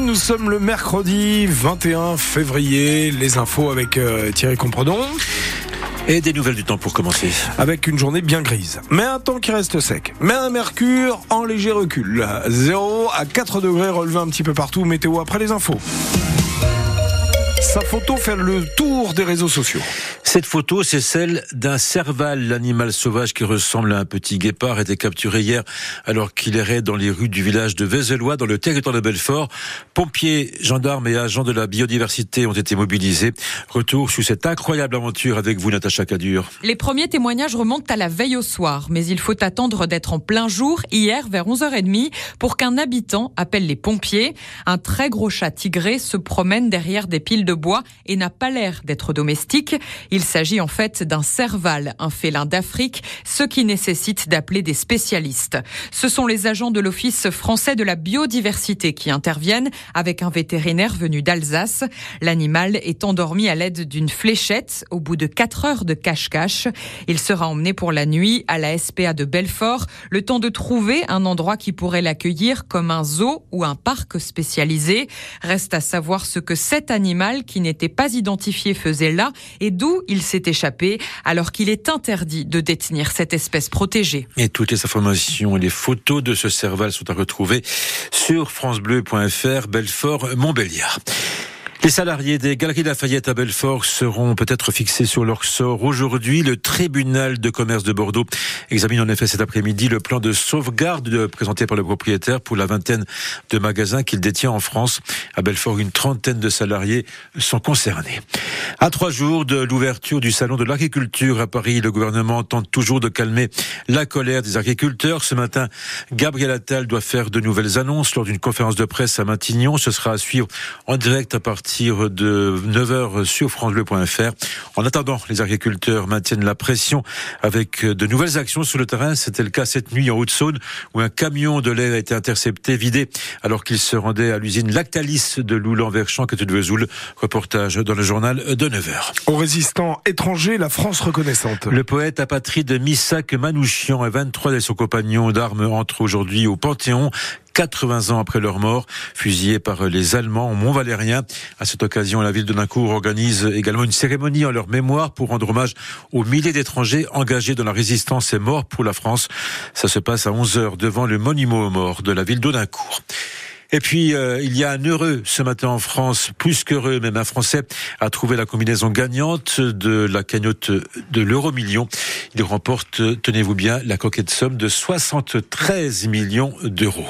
nous sommes le mercredi 21 février. Les infos avec euh, Thierry Compredon. Et des nouvelles du temps pour commencer. Avec une journée bien grise. Mais un temps qui reste sec. Mais un mercure en léger recul. 0 à 4 degrés relevé un petit peu partout. Météo après les infos. Sa photo fait le tour des réseaux sociaux. Cette photo, c'est celle d'un serval, l'animal sauvage qui ressemble à un petit guépard, été capturé hier alors qu'il errait dans les rues du village de Vézelois, dans le territoire de Belfort. Pompiers, gendarmes et agents de la biodiversité ont été mobilisés. Retour sur cette incroyable aventure avec vous, Natacha Cadur. Les premiers témoignages remontent à la veille au soir, mais il faut attendre d'être en plein jour, hier vers 11h30, pour qu'un habitant appelle les pompiers. Un très gros chat tigré se promène derrière des piles de bois et n'a pas l'air d'être domestique. S'agit en fait d'un serval, un félin d'Afrique, ce qui nécessite d'appeler des spécialistes. Ce sont les agents de l'Office français de la biodiversité qui interviennent avec un vétérinaire venu d'Alsace. L'animal est endormi à l'aide d'une fléchette au bout de 4 heures de cache-cache. Il sera emmené pour la nuit à la SPA de Belfort, le temps de trouver un endroit qui pourrait l'accueillir comme un zoo ou un parc spécialisé. Reste à savoir ce que cet animal qui n'était pas identifié faisait là et d'où il s'est échappé alors qu'il est interdit de détenir cette espèce protégée. Et toutes les informations et les photos de ce cerval sont à retrouver sur francebleu.fr Belfort Montbéliard. Les salariés des Galeries Lafayette à Belfort seront peut-être fixés sur leur sort. Aujourd'hui, le tribunal de commerce de Bordeaux examine en effet cet après-midi le plan de sauvegarde présenté par le propriétaire pour la vingtaine de magasins qu'il détient en France. À Belfort, une trentaine de salariés sont concernés. À trois jours de l'ouverture du salon de l'agriculture à Paris, le gouvernement tente toujours de calmer la colère des agriculteurs. Ce matin, Gabriel Attal doit faire de nouvelles annonces lors d'une conférence de presse à Matignon. Ce sera à suivre en direct à partir de 9h sur francebleu.fr. En attendant, les agriculteurs maintiennent la pression avec de nouvelles actions sur le terrain. C'était le cas cette nuit en Haute-Saône où un camion de lait a été intercepté, vidé, alors qu'il se rendait à l'usine Lactalis de Loulan-Verchamp, que de Vesoul. Reportage dans le journal de 9h. Aux résistants étrangers, la France reconnaissante. Le poète apatride Missak Manouchian et 23 de son compagnon d'armes entrent aujourd'hui au Panthéon. 80 ans après leur mort, fusillés par les Allemands au Mont-Valérien. À cette occasion, la ville de organise également une cérémonie en leur mémoire pour rendre hommage aux milliers d'étrangers engagés dans la résistance et morts pour la France. Ça se passe à 11 heures devant le monument aux morts de la ville d'Audincourt. Et puis, euh, il y a un heureux ce matin en France, plus qu'heureux, même un Français a trouvé la combinaison gagnante de la cagnotte de l'euro million. Il remporte, tenez-vous bien, la coquette somme de 73 millions d'euros.